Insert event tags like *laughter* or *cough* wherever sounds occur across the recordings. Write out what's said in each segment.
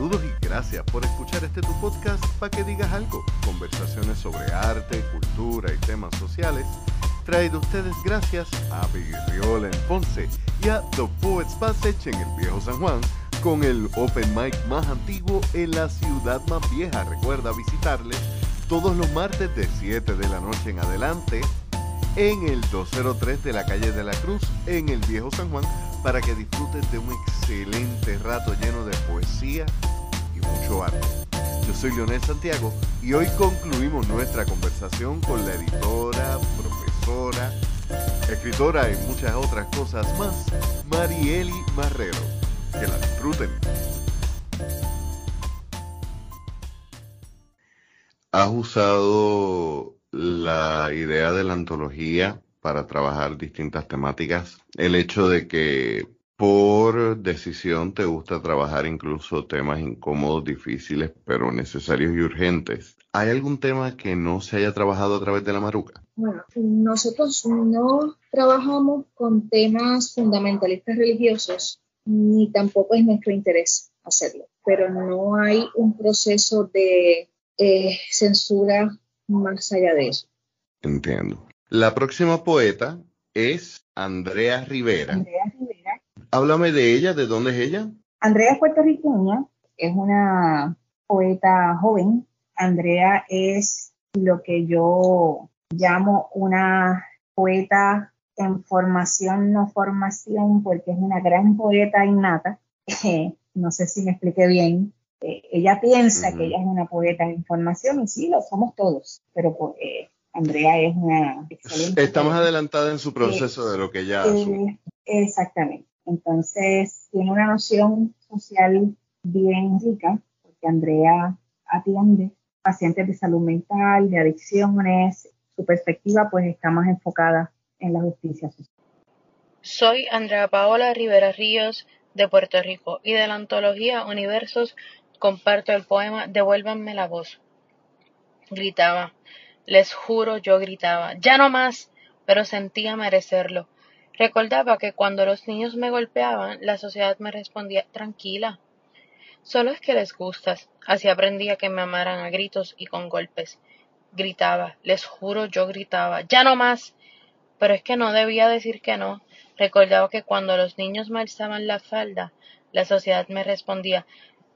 Saludos y gracias por escuchar este tu podcast para que digas algo. Conversaciones sobre arte, cultura y temas sociales. Traído ustedes gracias a Virriola en Ponce y a The Poets Passage en el Viejo San Juan con el open mic más antiguo en la ciudad más vieja. Recuerda visitarles todos los martes de 7 de la noche en adelante en el 203 de la calle de la Cruz en el Viejo San Juan para que disfrutes de un excelente rato lleno de poesía y mucho arte. Yo soy Leonel Santiago y hoy concluimos nuestra conversación con la editora, profesora, escritora y muchas otras cosas más, Marieli Marrero. Que la disfruten. Has usado la idea de la antología para trabajar distintas temáticas. El hecho de que por decisión te gusta trabajar incluso temas incómodos, difíciles, pero necesarios y urgentes. ¿Hay algún tema que no se haya trabajado a través de la maruca? Bueno, nosotros no trabajamos con temas fundamentalistas religiosos, ni tampoco es nuestro interés hacerlo, pero no hay un proceso de eh, censura más allá de eso. Entiendo. La próxima poeta es Andrea Rivera. Andrea Rivera. Háblame de ella, ¿de dónde es ella? Andrea es puertorriqueña, es una poeta joven. Andrea es lo que yo llamo una poeta en formación, no formación, porque es una gran poeta innata. *laughs* no sé si me expliqué bien. Eh, ella piensa que ella es una poeta en formación y sí, lo somos todos, pero eh, Andrea es una excelente. Está más adelantada en su proceso de lo que ella eh, Exactamente. Entonces, tiene una noción social bien rica, porque Andrea atiende pacientes de salud mental, de adicciones. Su perspectiva, pues, está más enfocada en la justicia social. Soy Andrea Paola Rivera Ríos de Puerto Rico y de la antología Universos comparto el poema Devuélvanme la voz. Gritaba, les juro yo gritaba, ya no más, pero sentía merecerlo. Recordaba que cuando los niños me golpeaban, la sociedad me respondía tranquila. Solo es que les gustas. Así aprendí a que me amaran a gritos y con golpes. Gritaba, les juro yo gritaba, ya no más. Pero es que no debía decir que no. Recordaba que cuando los niños me alzaban la falda, la sociedad me respondía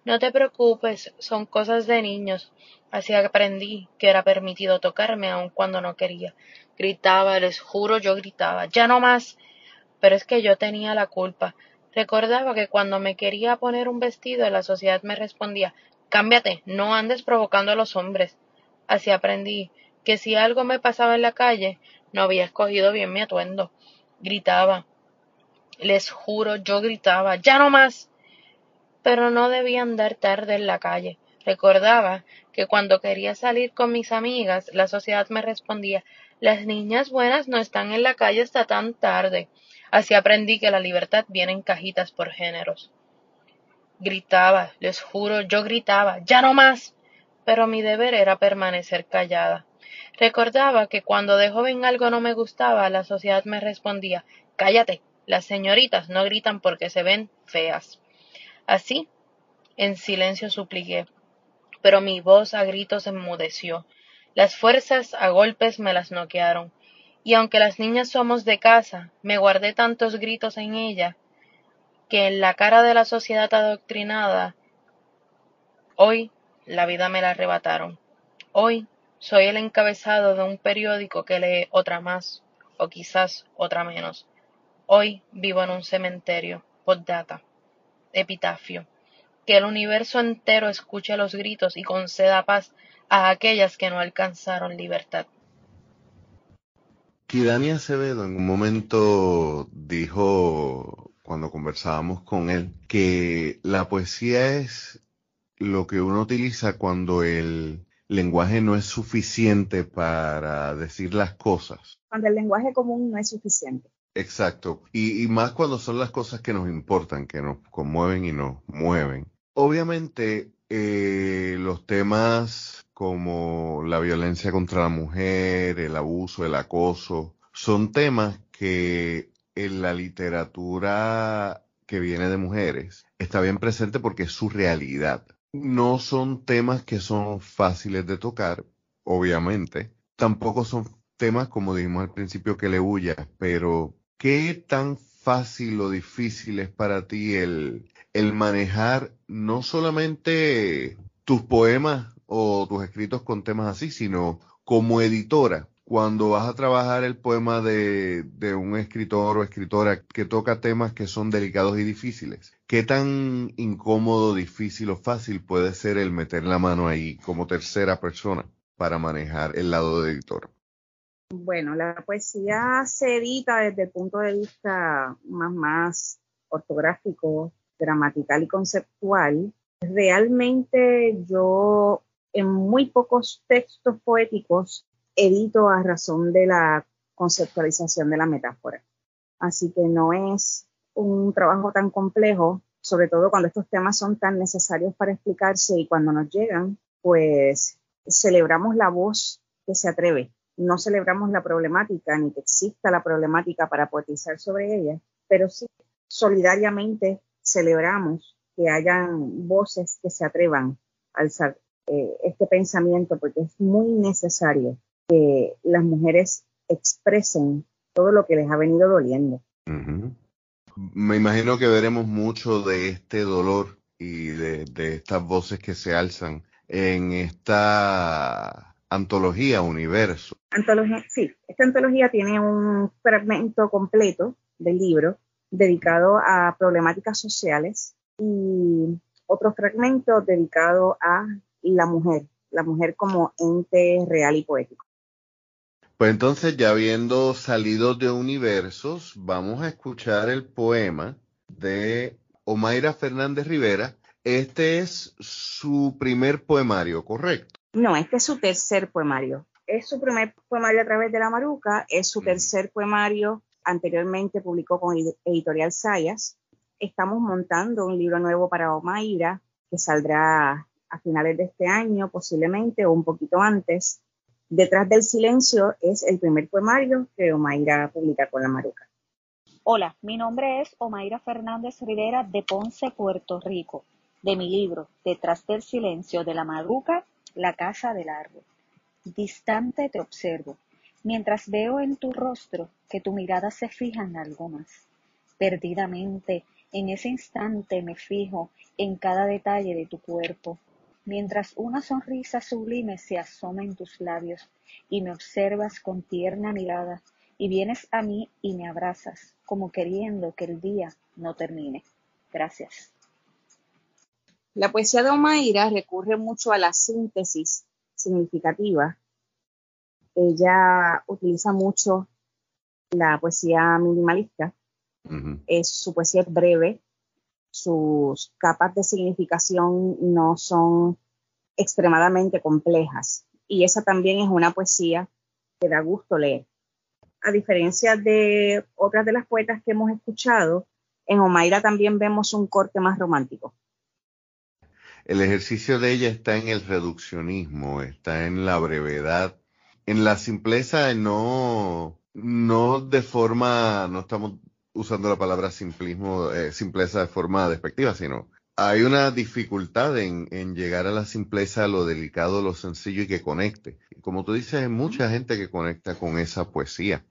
no te preocupes, son cosas de niños. Así aprendí que era permitido tocarme aun cuando no quería. Gritaba, les juro, yo gritaba, ya no más. Pero es que yo tenía la culpa. Recordaba que cuando me quería poner un vestido, la sociedad me respondía, cámbiate, no andes provocando a los hombres. Así aprendí que si algo me pasaba en la calle, no había escogido bien mi atuendo. Gritaba, les juro, yo gritaba, ya no más pero no debía andar tarde en la calle. Recordaba que cuando quería salir con mis amigas, la sociedad me respondía las niñas buenas no están en la calle hasta tan tarde. Así aprendí que la libertad viene en cajitas por géneros. Gritaba, les juro, yo gritaba, ya no más. Pero mi deber era permanecer callada. Recordaba que cuando de joven algo no me gustaba, la sociedad me respondía Cállate, las señoritas no gritan porque se ven feas. Así, en silencio supliqué, pero mi voz a gritos enmudeció. Las fuerzas a golpes me las noquearon, y aunque las niñas somos de casa, me guardé tantos gritos en ella, que en la cara de la sociedad adoctrinada, hoy la vida me la arrebataron. Hoy soy el encabezado de un periódico que lee otra más, o quizás otra menos. Hoy vivo en un cementerio. Postdata epitafio. Que el universo entero escuche los gritos y conceda paz a aquellas que no alcanzaron libertad. Kidani Acevedo en un momento dijo, cuando conversábamos con él, que la poesía es lo que uno utiliza cuando el lenguaje no es suficiente para decir las cosas. Cuando el lenguaje común no es suficiente. Exacto. Y, más cuando son las cosas que nos importan, que nos conmueven y nos mueven. Obviamente, eh, los temas como la violencia contra la mujer, el abuso, el acoso, son temas que en la literatura que viene de mujeres está bien presente porque es su realidad. no son temas que son fáciles de tocar, obviamente. Tampoco son temas, como dijimos al principio, que le huya, pero ¿qué tan fácil o difícil es para ti el, el manejar no solamente tus poemas o tus escritos con temas así, sino como editora? Cuando vas a trabajar el poema de, de un escritor o escritora que toca temas que son delicados y difíciles, ¿qué tan incómodo, difícil o fácil puede ser el meter la mano ahí como tercera persona para manejar el lado de editor? Bueno, la poesía se edita desde el punto de vista más, más ortográfico, gramatical y conceptual. Realmente yo en muy pocos textos poéticos edito a razón de la conceptualización de la metáfora. Así que no es un trabajo tan complejo, sobre todo cuando estos temas son tan necesarios para explicarse y cuando nos llegan, pues celebramos la voz que se atreve. No celebramos la problemática ni que exista la problemática para poetizar sobre ella, pero sí solidariamente celebramos que hayan voces que se atrevan a alzar eh, este pensamiento porque es muy necesario que las mujeres expresen todo lo que les ha venido doliendo. Me imagino que veremos mucho de este dolor y de, estas voces que se alzan en esta antología Universo. Antología, sí, esta antología tiene un fragmento completo del libro dedicado a problemáticas sociales y otro fragmento dedicado a la mujer, la mujer como ente real y poético. Pues entonces, ya habiendo salido de universos, vamos a escuchar el poema de Omaira Fernández Rivera. Este es su primer poemario, ¿correcto? No, este es su tercer poemario. Es su primer poemario a través de la Maruca, es su tercer poemario, anteriormente publicó con Editorial Sayas. Estamos montando un libro nuevo para Omaira, que saldrá a finales de este año, posiblemente, o un poquito antes. Detrás del silencio es el primer poemario que Omaira publica con la Maruca. Hola, mi nombre es Omaira Fernández Rivera de Ponce, Puerto Rico, de mi libro Detrás del silencio de la Maruca, La casa del árbol. Distante te observo, mientras veo en tu rostro que tu mirada se fija en algo más. Perdidamente, en ese instante me fijo en cada detalle de tu cuerpo, mientras una sonrisa sublime se asoma en tus labios y me observas con tierna mirada y vienes a mí y me abrazas como queriendo que el día no termine. Gracias. La poesía de Omaira recurre mucho a la síntesis significativa. Ella utiliza mucho la poesía minimalista. es, su poesía es breve, sus capas de significación no son extremadamente complejas. Y esa también es una poesía que da gusto leer. A diferencia de otras de las poetas que hemos escuchado, en Omaira también vemos un corte más romántico. El ejercicio de ella está en el reduccionismo, está en la brevedad, en la simpleza, no, no de forma, no estamos usando la palabra simplismo, eh, simpleza de forma despectiva, sino hay una dificultad en, llegar a la simpleza, lo delicado, lo sencillo y que conecte. Como tú dices, hay mucha gente que conecta con esa poesía.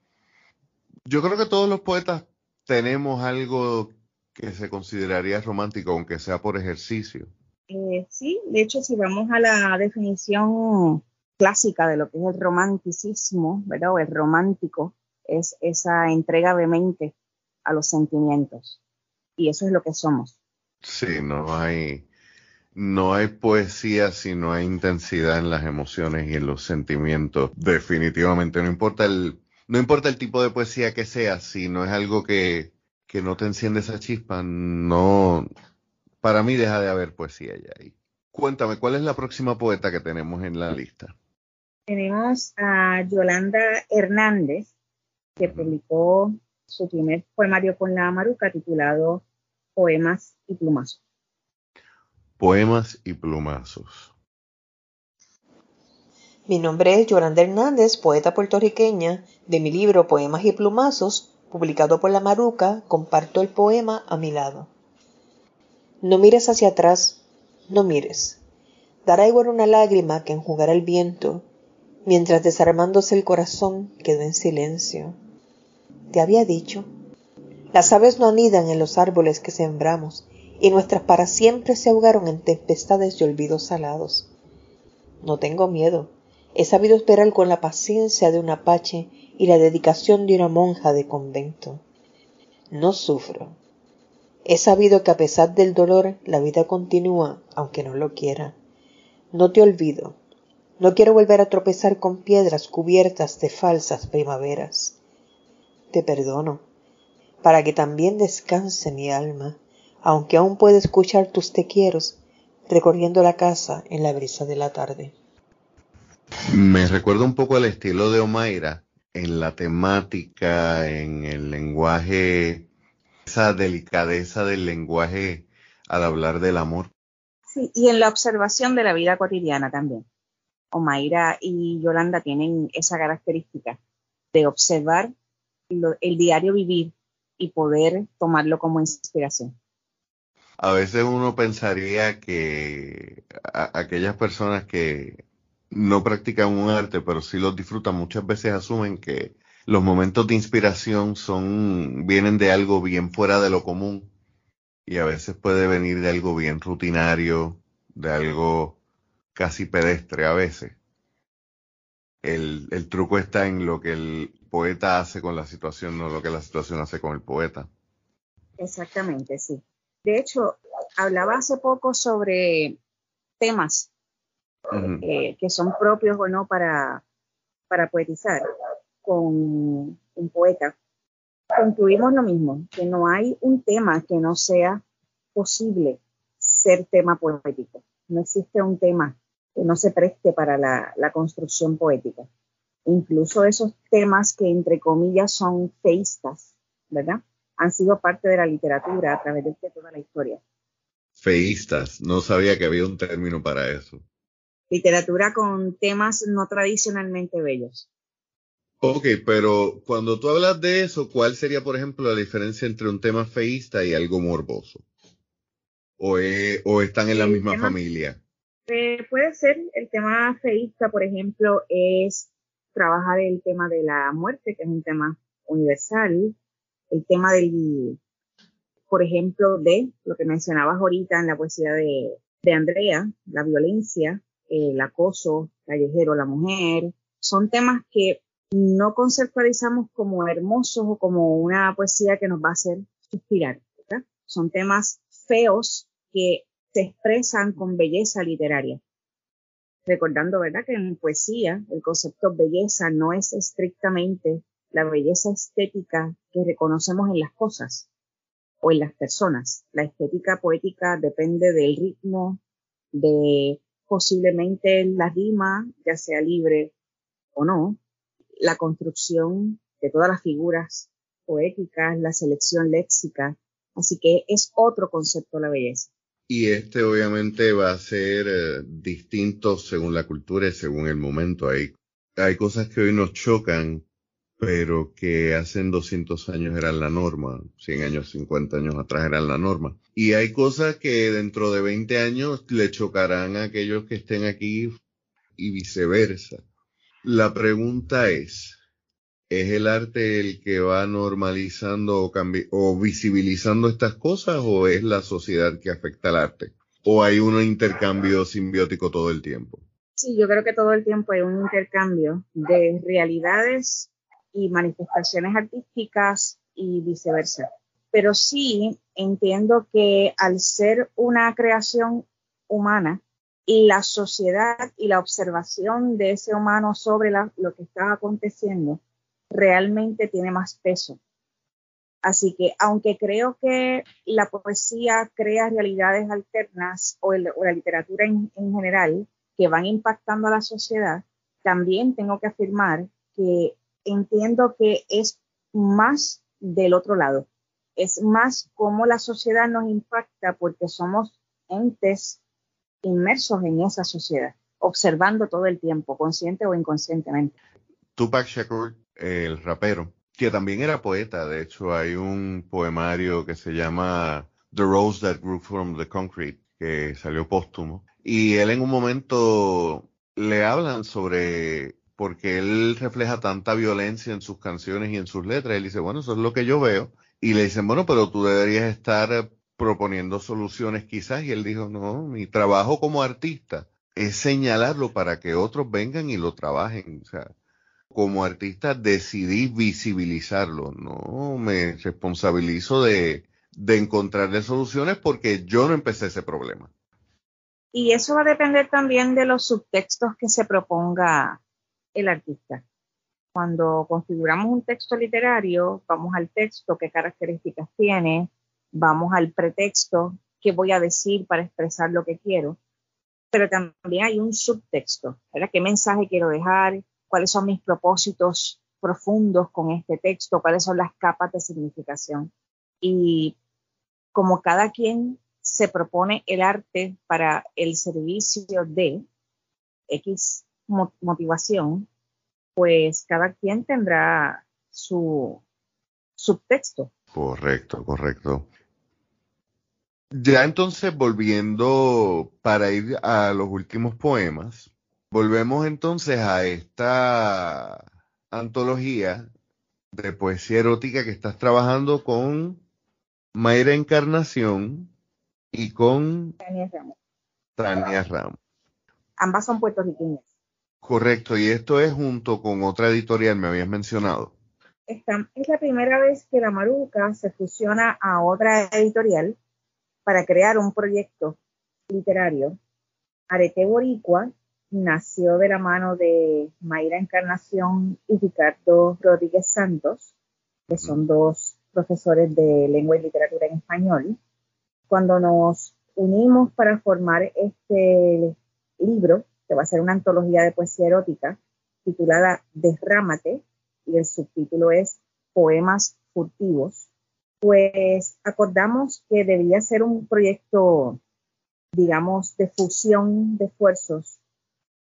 Yo creo que todos los poetas tenemos algo que se consideraría romántico, aunque sea por ejercicio. Eh, sí, de hecho, si vamos a la definición clásica de lo que es el romanticismo, ¿verdad? O el romántico, es esa entrega vehemente a los sentimientos. Y eso es lo que somos. Sí, no hay, no hay poesía si no hay intensidad en las emociones y en los sentimientos. Definitivamente, no importa el, no importa el tipo de poesía que sea, si no es algo que, que no te enciende esa chispa, no, para mí deja de haber poesía ya ahí. Cuéntame, ¿cuál es la próxima poeta que tenemos en la lista? Tenemos a Yolanda Hernández, que publicó su primer poemario con la Maruca titulado Poemas y Plumazos. Poemas y Plumazos. Mi nombre es Yolanda Hernández, poeta puertorriqueña. De mi libro Poemas y Plumazos, publicado por La Maruca, comparto el poema a mi lado. No mires hacia atrás, no mires. Dará igual una lágrima que enjugará el viento, mientras desarmándose el corazón quedó en silencio. Te había dicho. Las aves no anidan en los árboles que sembramos, y nuestras para siempre se ahogaron en tempestades y olvidos salados. No tengo miedo. He sabido esperar con la paciencia de un apache y la dedicación de una monja de convento. No sufro. He sabido que a pesar del dolor la vida continúa, aunque no lo quiera. No te olvido. No quiero volver a tropezar con piedras cubiertas de falsas primaveras. Te perdono, para que también descanse mi alma, aunque aún pueda escuchar tus te recorriendo la casa en la brisa de la tarde. Me recuerda un poco al estilo de Omaira en la temática, en el lenguaje, esa delicadeza del lenguaje al hablar del amor. Sí, y en la observación de la vida cotidiana también. Omaira y Yolanda tienen esa característica de observar el diario vivir y poder tomarlo como inspiración. A veces uno pensaría que aquellas personas que no practican un arte, pero sí los disfrutan, muchas veces asumen que los momentos de inspiración son, vienen de algo bien fuera de lo común y a veces puede venir de algo bien rutinario, de algo casi pedestre a veces. El, el truco está en lo que el poeta hace con la situación, no lo que la situación hace con el poeta. Exactamente, sí. De hecho, hablaba hace poco sobre temas eh, que son propios o no para, para poetizar con un poeta, concluimos lo mismo, que no hay un tema que no sea posible ser tema poético. No existe un tema que no se preste para la, la construcción poética. Incluso esos temas que entre comillas son feístas, ¿verdad? Han sido parte de la literatura a través de toda la historia. Feístas, no sabía que había un término para eso literatura con temas no tradicionalmente bellos. Ok, pero cuando tú hablas de eso, ¿cuál sería, por ejemplo, la diferencia entre un tema feísta y algo morboso? ¿O, o están en la misma familia? Eh, puede ser, el tema feísta, por ejemplo, es trabajar el tema de la muerte, que es un tema universal, el tema del, por ejemplo, de lo que mencionabas ahorita en la poesía de, de Andrea, la violencia, el acoso callejero a la mujer, son temas que no conceptualizamos como hermosos o como una poesía que nos va a hacer suspirar. Son temas feos que se expresan con belleza literaria. Recordando, ¿verdad?, que en poesía el concepto belleza no es estrictamente la belleza estética que reconocemos en las cosas o en las personas. La estética poética depende del ritmo, de posiblemente la rima, ya sea libre o no, la construcción de todas las figuras poéticas, la selección léxica. Así que es otro concepto la belleza. Y este obviamente va a ser eh, distinto según la cultura y según el momento. Hay, hay cosas que hoy nos chocan pero que hace 200 años eran la norma, 100 años, 50 años atrás eran la norma. Y hay cosas que dentro de 20 años le chocarán a aquellos que estén aquí y viceversa. La pregunta es, ¿es el arte el que va normalizando o, visibilizando estas cosas o es la sociedad que afecta al arte? ¿O hay un intercambio simbiótico todo el tiempo? Sí, yo creo que todo el tiempo hay un intercambio de realidades y manifestaciones artísticas y viceversa. Pero sí entiendo que al ser una creación humana, la sociedad y la observación de ese humano sobre lo que está aconteciendo realmente tiene más peso. Así que aunque creo que la poesía crea realidades alternas o, la literatura en general que van impactando a la sociedad, también tengo que afirmar que entiendo que es más del otro lado. Es más cómo la sociedad nos impacta porque somos entes inmersos en esa sociedad, observando todo el tiempo, consciente o inconscientemente. Tupac Shakur, el rapero, que también era poeta, de hecho hay un poemario que se llama The Rose That Grew from the Concrete, que salió póstumo. Y él en un momento le hablan sobre porque él refleja tanta violencia en sus canciones y en sus letras. Él dice, bueno, eso es lo que yo veo. Y le dicen, bueno, pero tú deberías estar proponiendo soluciones quizás. Y él dijo, no, mi trabajo como artista es señalarlo para que otros vengan y lo trabajen. O sea, como artista decidí visibilizarlo, no me responsabilizo de, de encontrarle soluciones porque yo no empecé ese problema. Y eso va a depender también de los subtextos que se proponga el artista. Cuando configuramos un texto literario, vamos al texto, qué características tiene, vamos al pretexto, qué voy a decir para expresar lo que quiero, pero también hay un subtexto, ¿verdad? ¿Qué mensaje quiero dejar? ¿Cuáles son mis propósitos profundos con este texto? ¿Cuáles son las capas de significación? Y como cada quien se propone el arte para el servicio de X motivación, pues cada quien tendrá su subtexto. Correcto, correcto. Ya entonces volviendo para ir a los últimos poemas, volvemos entonces a esta antología de poesía erótica que estás trabajando con Mayra Encarnación y con Tania Ramos. Tania Ramos. Ambas son puertorriqueñas. Correcto, y esto es junto con otra editorial, me habías mencionado. Esta es la primera vez que la Maruca se fusiona a otra editorial para crear un proyecto literario. Arete Boricua nació de la mano de Mayra Encarnación y Ricardo Rodríguez Santos, que son dos profesores de lengua y literatura en español. Cuando nos unimos para formar este libro, que va a ser una antología de poesía erótica titulada Derrámate, y el subtítulo es Poemas furtivos, pues acordamos que debía ser un proyecto, digamos, de fusión de esfuerzos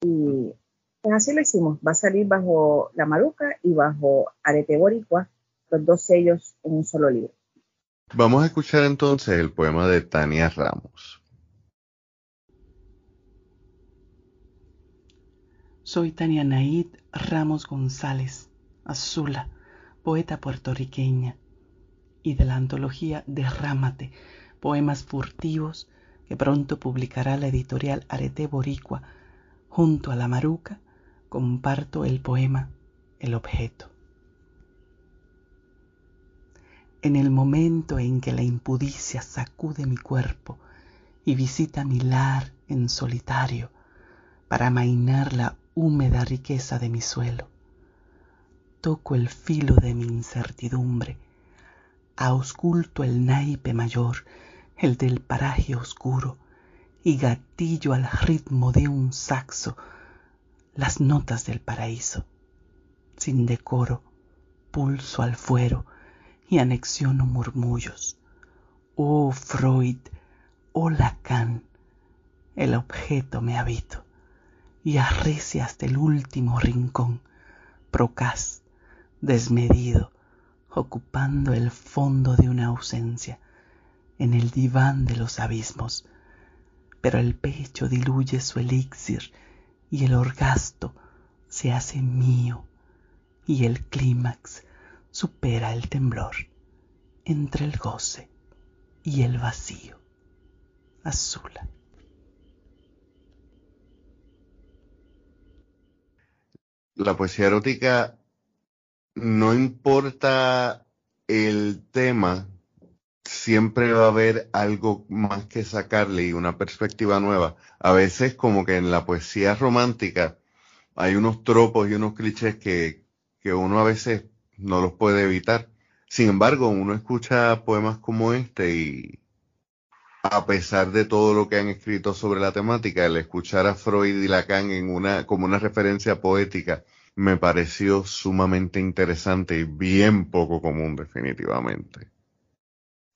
y pues así lo hicimos. Va a salir bajo La Maluca y bajo Arete Boricua, los dos sellos en un solo libro. Vamos a escuchar entonces el poema de Tania Ramos. Soy Tania Naid Ramos González, Azula, poeta puertorriqueña, y de la antología Derrámate, poemas furtivos que pronto publicará la editorial Arete Boricua. Junto a la maruca comparto el poema El objeto. En el momento en que la impudicia sacude mi cuerpo y visita mi lar en solitario para amainar la húmeda riqueza de mi suelo. Toco el filo de mi incertidumbre, ausculto el naipe mayor, el del paraje oscuro, y gatillo al ritmo de un saxo las notas del paraíso. Sin decoro, pulso al fuero y anexiono murmullos. Oh Freud, oh Lacan, el objeto me habito y arrece hasta el último rincón, procaz, desmedido, ocupando el fondo de una ausencia, en el diván de los abismos. Pero el pecho diluye su elixir y el orgasto se hace mío y el clímax supera el temblor entre el goce y el vacío. Azula. la poesía erótica no importa el tema, siempre va a haber algo más que sacarle y una perspectiva nueva. A veces como que en la poesía romántica hay unos tropos y unos clichés que, que uno a veces no los puede evitar. Sin embargo, uno escucha poemas como este y, a pesar de todo lo que han escrito sobre la temática, el escuchar a Freud y Lacan en una, como una referencia poética me pareció sumamente interesante y bien poco común definitivamente.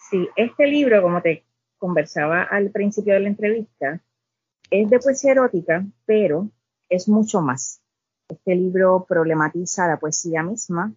Sí, este libro, como te conversaba al principio de la entrevista, es de poesía erótica, pero es mucho más. Este libro problematiza la poesía misma,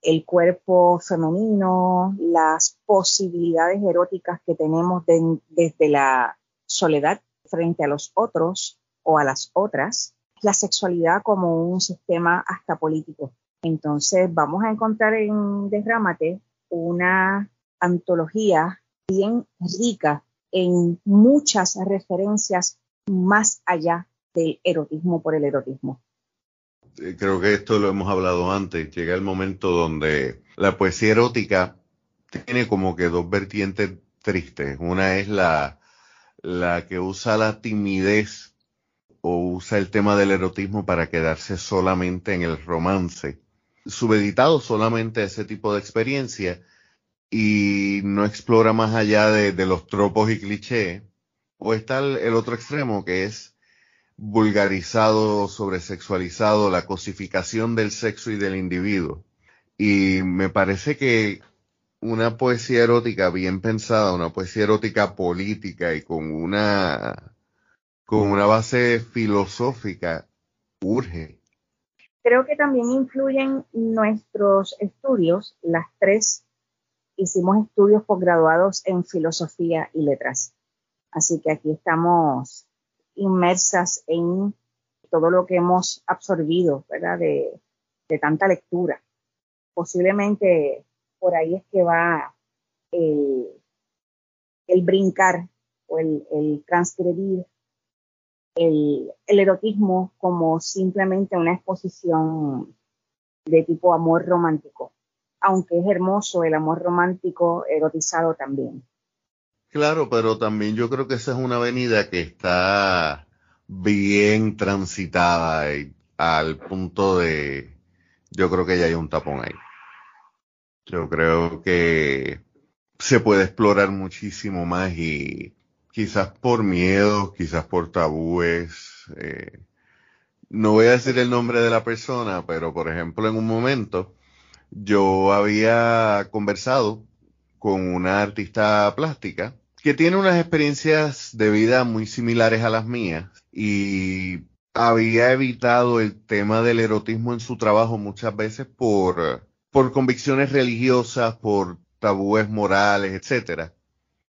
el cuerpo femenino, las posibilidades eróticas que tenemos desde la soledad frente a los otros o a las otras, la sexualidad como un sistema hasta político. Entonces vamos a encontrar en Derrámate una antología bien rica en muchas referencias más allá del erotismo por el erotismo. Creo que esto lo hemos hablado antes. Llega el momento donde la poesía erótica tiene como que dos vertientes tristes. Una es la, la que usa la timidez o usa el tema del erotismo para quedarse solamente en el romance, subeditado solamente a ese tipo de experiencia y no explora más allá de, los tropos y clichés. O está el, otro extremo que es vulgarizado, sobresexualizado, la cosificación del sexo y del individuo. Y me parece que una poesía erótica bien pensada, una poesía erótica política y con una, con una base filosófica, urge. Creo que también influyen nuestros estudios, las tres hicimos estudios posgraduados en filosofía y letras. Así que aquí estamos inmersas en todo lo que hemos absorbido, ¿verdad? De, tanta lectura. Posiblemente por ahí es que va el, brincar o el, transcribir el, erotismo como simplemente una exposición de tipo amor romántico aunque es hermoso el amor romántico erotizado también. Claro, pero también yo creo que esa es una avenida que está bien transitada al punto de, yo creo que ya hay un tapón ahí. Yo creo que se puede explorar muchísimo más y quizás por miedo, quizás por tabúes. Eh, no voy a decir el nombre de la persona, pero por ejemplo en un momento yo había conversado con una artista plástica que tiene unas experiencias de vida muy similares a las mías y había evitado el tema del erotismo en su trabajo muchas veces por, por convicciones religiosas, por tabúes morales, etcétera.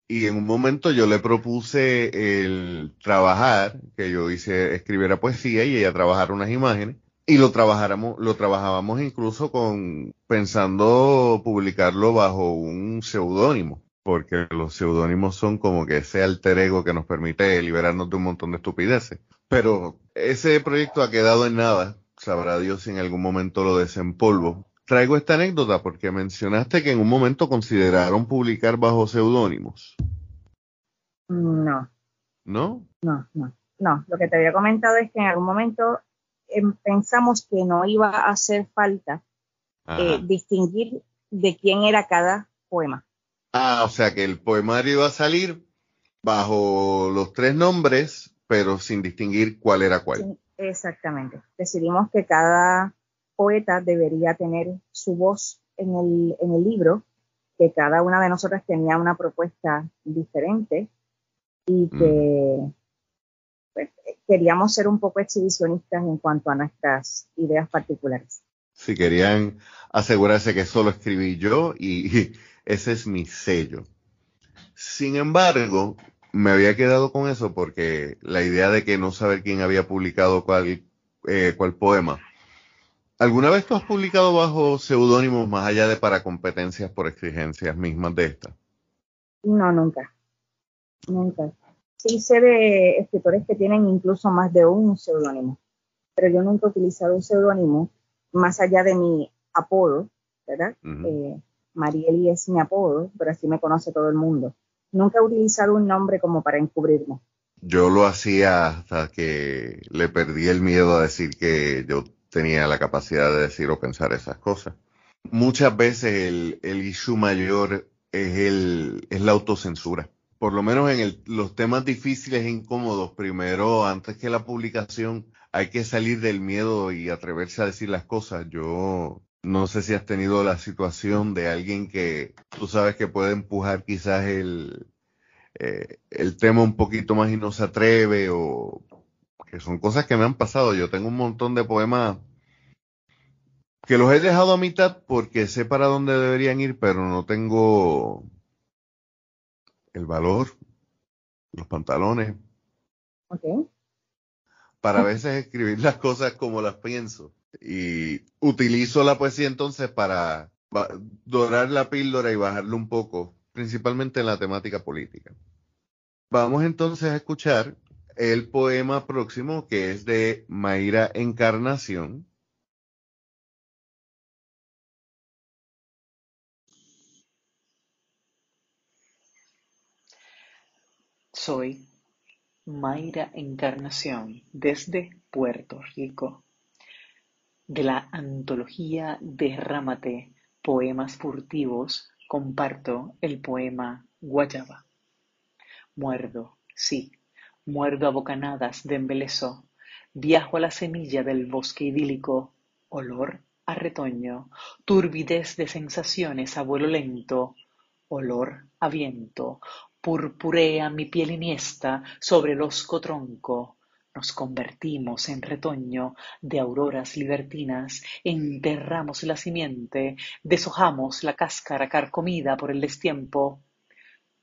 Y en un momento yo le propuse el trabajar, que yo hice escribiera poesía y ella trabajar unas imágenes y lo trabajáramos, lo trabajábamos incluso con pensando publicarlo bajo un seudónimo, porque los seudónimos son como que ese alter ego que nos permite liberarnos de un montón de estupideces. Pero ese proyecto ha quedado en nada, sabrá Dios si en algún momento lo desempolvo. Traigo esta anécdota porque mencionaste que en un momento consideraron publicar bajo seudónimos. No. ¿No? No, no. No, lo que te había comentado es que en algún momento Em, pensamos que no iba a hacer falta eh, distinguir de quién era cada poema. Ah, o sea que el poemario iba a salir bajo los tres nombres, pero sin distinguir cuál era cuál. exactamente. Decidimos que cada poeta debería tener su voz en el, en el libro, que cada una de nosotras tenía una propuesta diferente y que mm queríamos ser un poco exhibicionistas en cuanto a nuestras ideas particulares. Si querían asegurarse que solo escribí yo y, *laughs* ese es mi sello. Sin embargo, me había quedado con eso porque la idea de que no saber quién había publicado cuál, eh, cuál poema. ¿Alguna vez tú has publicado bajo seudónimos más allá de para competencias por exigencias mismas de esta? No, nunca. Nunca sí sé de escritores que tienen incluso más de un seudónimo, pero yo nunca he utilizado un seudónimo más allá de mi apodo, ¿verdad? Eh, Marieli es mi apodo, pero así me conoce todo el mundo. Nunca he utilizado un nombre como para encubrirme. Yo lo hacía hasta que le perdí el miedo a decir que yo tenía la capacidad de decir o pensar esas cosas. Muchas veces el, el issue mayor es, el, es la autocensura por lo menos en los temas difíciles e incómodos, primero, antes que la publicación, hay que salir del miedo y atreverse a decir las cosas. Yo no sé si has tenido la situación de alguien que tú sabes que puede empujar quizás el, eh, el tema un poquito más y no se atreve o que son cosas que me han pasado. Yo tengo un montón de poemas que los he dejado a mitad porque sé para dónde deberían ir, pero no tengo el valor, los pantalones. Para a veces escribir las cosas como las pienso. Y utilizo la poesía entonces para dorar la píldora y bajarlo un poco, principalmente en la temática política. Vamos entonces a escuchar el poema próximo que es de Mayra Encarnación. Soy Mayra Encarnación desde Puerto Rico. De la antología Derrámate, Poemas Furtivos, comparto el poema Guayaba. Muerdo, sí, muerdo a bocanadas de embeleso, viajo a la semilla del bosque idílico, olor a retoño, turbidez de sensaciones a vuelo lento, olor a viento, purpurea mi piel iniesta sobre el hosco tronco, nos convertimos en retoño de auroras libertinas, enterramos la simiente, deshojamos la cáscara carcomida por el destiempo,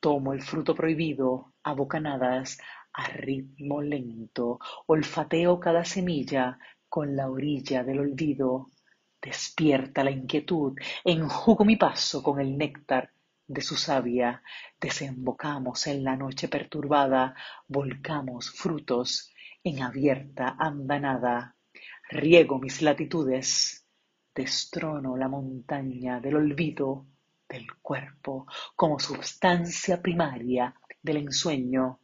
Tomo el fruto prohibido a bocanadas, a ritmo lento, olfateo cada semilla con la orilla del olvido. Despierta la inquietud, enjugo mi paso con el néctar de su savia, desembocamos en la noche perturbada, volcamos frutos en abierta andanada, riego mis latitudes, destrono la montaña del olvido, del cuerpo como substancia primaria del ensueño,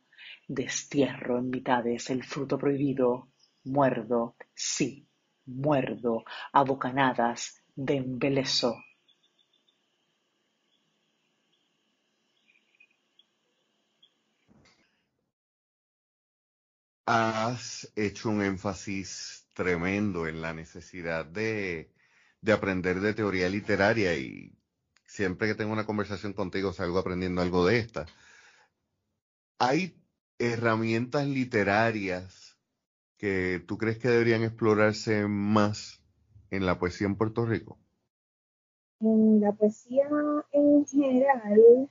destierro en mitades el fruto prohibido, muerdo, sí, muerdo, a bocanadas de embeleso. Has hecho un énfasis tremendo en la necesidad de, de aprender de teoría literaria y siempre que tengo una conversación contigo salgo aprendiendo algo de esta. ¿Hay herramientas literarias que tú crees que deberían explorarse más en la poesía en Puerto Rico? En la poesía en general,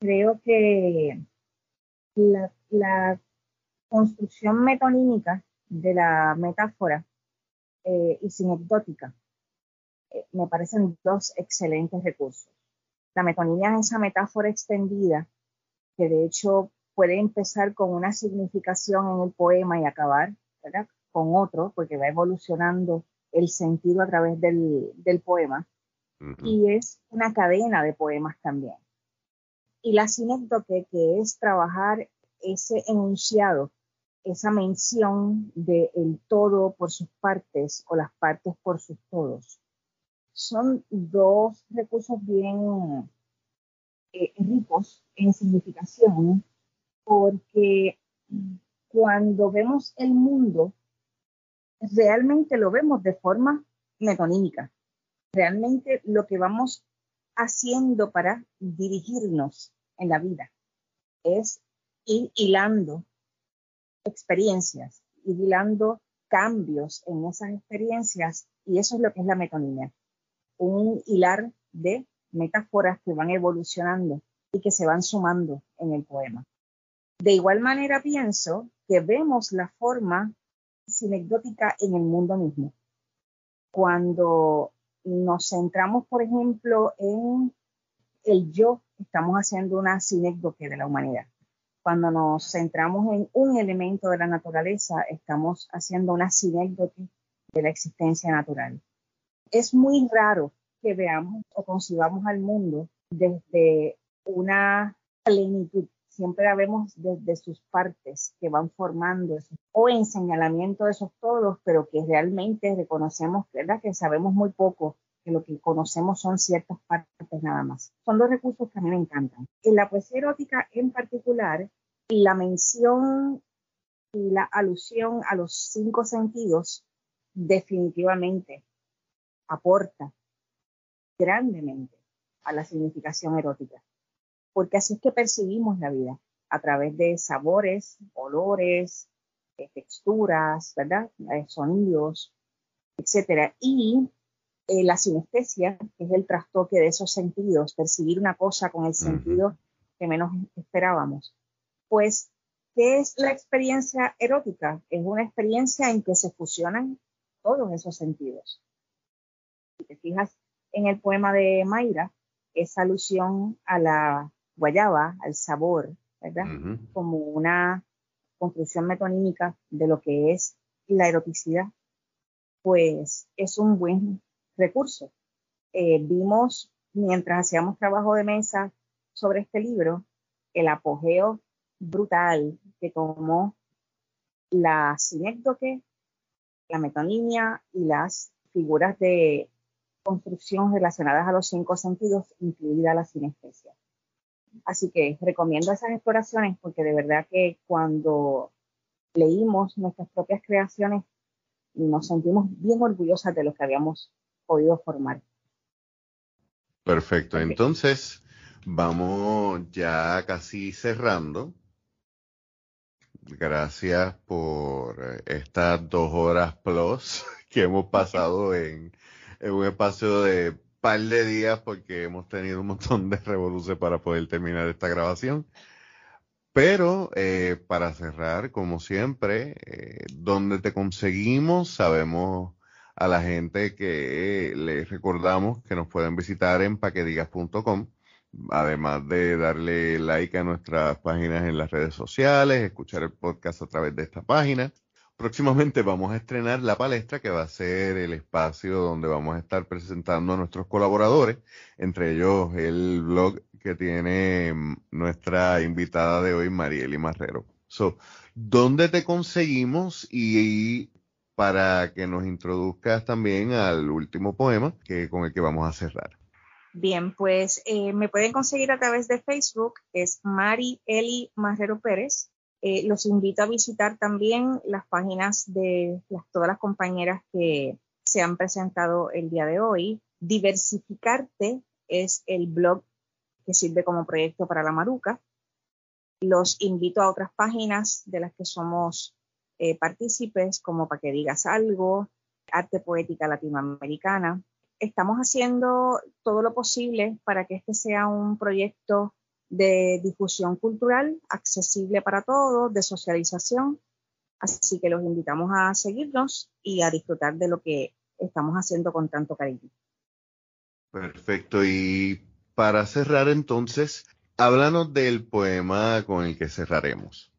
creo que la, construcción metonímica de la metáfora eh, y sinecdótica eh, me parecen dos excelentes recursos. La metonimia es esa metáfora extendida que de hecho puede empezar con una significación en el poema y acabar con otro, porque va evolucionando el sentido a través del, poema. Y es una cadena de poemas también. Y la sinécdoque, que es trabajar ese enunciado, esa mención del todo por sus partes o las partes por sus todos son dos recursos bien eh, ricos en significación, porque cuando vemos el mundo, realmente lo vemos de forma metonímica. Realmente lo que vamos haciendo para dirigirnos en la vida es ir hilando experiencias, ir hilando cambios en esas experiencias, y eso es lo que es la metonimia un hilar de metáforas que van evolucionando y que se van sumando en el poema. De igual manera pienso que vemos la forma sinecdótica en el mundo mismo. Cuando nos centramos, por ejemplo, en el yo, estamos haciendo una sinécdoque de la humanidad. Cuando nos centramos en un elemento de la naturaleza, estamos haciendo una sinécdoque de la existencia natural es muy raro que veamos o concibamos al mundo desde una plenitud. Siempre la vemos desde sus partes que van formando o en señalamiento de esos todos, pero que realmente reconocemos ¿verdad? que sabemos muy poco, que lo que conocemos son ciertas partes nada más. Son dos recursos que a mí me encantan. En la poesía erótica en particular, la mención y la alusión a los cinco sentidos definitivamente aporta grandemente a la significación erótica, porque así es que percibimos la vida, a través de sabores, olores, eh, texturas, ¿verdad? Eh, sonidos, etcétera. Y eh, la sinestesia, que es el trastoque de esos sentidos, percibir una cosa con el sentido que menos esperábamos. Pues, ¿qué es la experiencia erótica? Es una experiencia en que se fusionan todos esos sentidos. Si te fijas en el poema de Mayra, esa alusión a la guayaba, al sabor, ¿verdad? Como una construcción metonímica de lo que es la eroticidad, pues es un buen recurso. Eh, vimos, mientras hacíamos trabajo de mesa sobre este libro, el apogeo brutal que tomó la sinécdoque, la metonimia y las figuras de construcción relacionadas a los cinco sentidos, incluida la sinestesia. Así que recomiendo esas exploraciones porque de verdad que cuando leímos nuestras propias creaciones nos sentimos bien orgullosas de lo que habíamos podido formar. Perfecto, entonces vamos ya casi cerrando. Gracias por estas dos horas plus *laughs* que hemos pasado en, en un espacio de par de días porque hemos tenido un montón de revoluciones para poder terminar esta grabación. Pero eh, para cerrar, como siempre, eh, donde te conseguimos, sabemos a la gente que les recordamos que nos pueden visitar en paquedigas.com, además de darle like a nuestras páginas en las redes sociales, escuchar el podcast a través de esta página. Próximamente vamos a estrenar la palestra que va a ser el espacio donde vamos a estar presentando a nuestros colaboradores, entre ellos el blog que tiene mm, nuestra invitada de hoy, Marieli Marrero. So, ¿Dónde te conseguimos y, para que nos introduzcas también al último poema que, con el que vamos a cerrar? Bien, pues eh, me pueden conseguir a través de Facebook, es Mari Eli Marrero Pérez, eh, los invito a visitar también las páginas de todas las compañeras que se han presentado el día de hoy. Diversificarte es el blog que sirve como proyecto para la Maruca. Los invito a otras páginas de las que somos eh, partícipes, como para que digas algo, Arte Poética Latinoamericana. Estamos haciendo todo lo posible para que este sea un proyecto de difusión cultural, accesible para todos, de socialización. Así que los invitamos a seguirnos y a disfrutar de lo que estamos haciendo con tanto cariño. Perfecto. Y para cerrar entonces, háblanos del poema con el que cerraremos.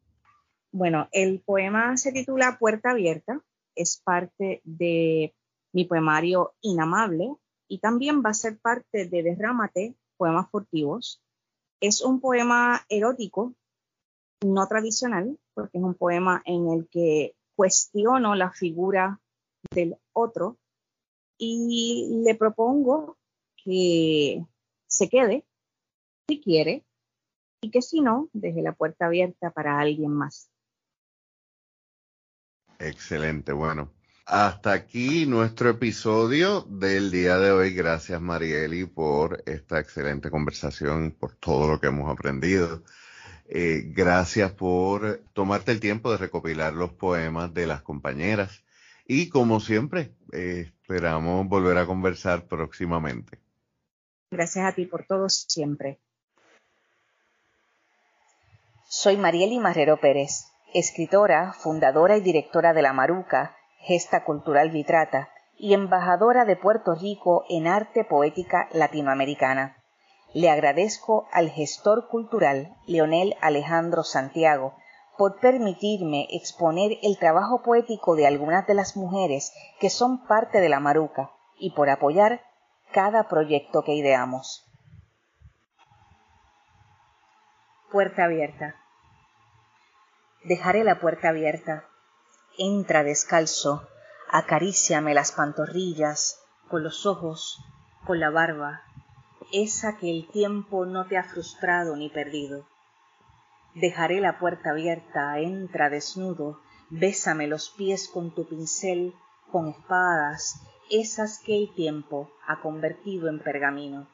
Bueno, el poema se titula Puerta Abierta, es parte de mi poemario Inamable y también va a ser parte de Derrámate, Poemas Furtivos, es un poema erótico, no tradicional, porque es un poema en el que cuestiono la figura del otro y le propongo que se quede si quiere y que si no, deje la puerta abierta para alguien más. Excelente, bueno. Hasta aquí nuestro episodio del día de hoy. Gracias Marieli por esta excelente conversación, por todo lo que hemos aprendido. Eh, gracias por tomarte el tiempo de recopilar los poemas de las compañeras. Y como siempre, eh, esperamos volver a conversar próximamente. Gracias a ti por todo siempre. Soy Marieli Marrero Pérez, escritora, fundadora y directora de La Maruca gesta cultural vitrata y embajadora de Puerto Rico en arte poética latinoamericana. Le agradezco al gestor cultural Leonel Alejandro Santiago por permitirme exponer el trabajo poético de algunas de las mujeres que son parte de la Maruca y por apoyar cada proyecto que ideamos. Puerta abierta. Dejaré la puerta abierta entra descalzo, acaríciame las pantorrillas, con los ojos, con la barba, esa que el tiempo no te ha frustrado ni perdido. Dejaré la puerta abierta, entra desnudo, bésame los pies con tu pincel, con espadas, esas que el tiempo ha convertido en pergamino.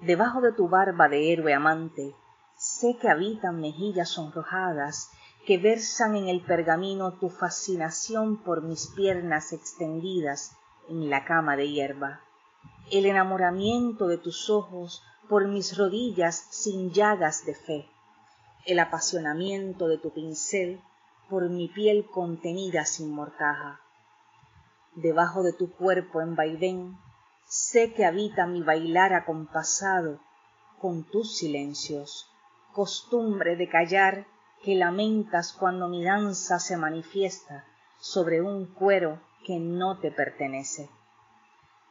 Debajo de tu barba de héroe amante, sé que habitan mejillas sonrojadas que versan en el pergamino tu fascinación por mis piernas extendidas en la cama de hierba, el enamoramiento de tus ojos por mis rodillas sin llagas de fe, el apasionamiento de tu pincel por mi piel contenida sin mortaja. Debajo de tu cuerpo en vaivén, sé que habita mi bailar acompasado con tus silencios, costumbre de callar que lamentas cuando mi danza se manifiesta sobre un cuero que no te pertenece.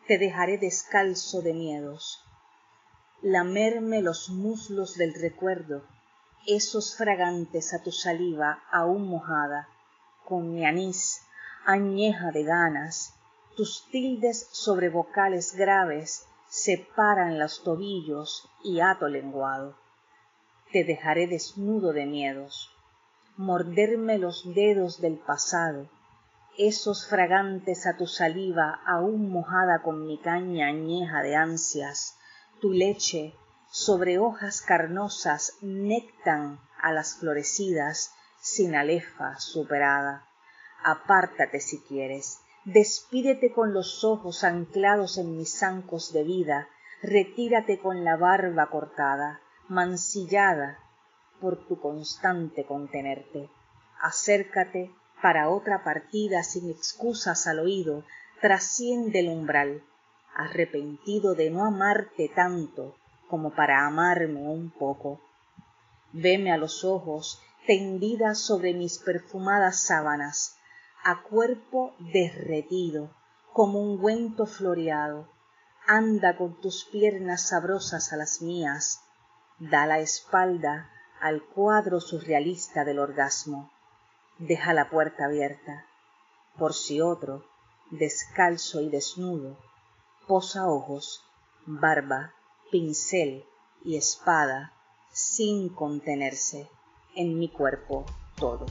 Te dejaré descalzo de miedos, lamerme los muslos del recuerdo, esos fragantes a tu saliva aún mojada, con mi anís añeja de ganas, tus tildes sobre vocales graves separan los tobillos y ato lenguado. Te dejaré desnudo de miedos, morderme los dedos del pasado, esos fragantes a tu saliva aún mojada con mi caña añeja de ansias, tu leche sobre hojas carnosas nectan a las florecidas sin alefa superada. Apártate si quieres, despídete con los ojos anclados en mis zancos de vida, retírate con la barba cortada, mancillada por tu constante contenerte. Acércate para otra partida sin excusas al oído, trasciende el umbral, arrepentido de no amarte tanto como para amarme un poco. Veme a los ojos tendida sobre mis perfumadas sábanas, a cuerpo derretido, como un ungüento floreado. Anda con tus piernas sabrosas a las mías, da la espalda al cuadro surrealista del orgasmo. Deja la puerta abierta, por si otro, descalzo y desnudo, posa ojos, barba, pincel y espada sin contenerse en mi cuerpo todo.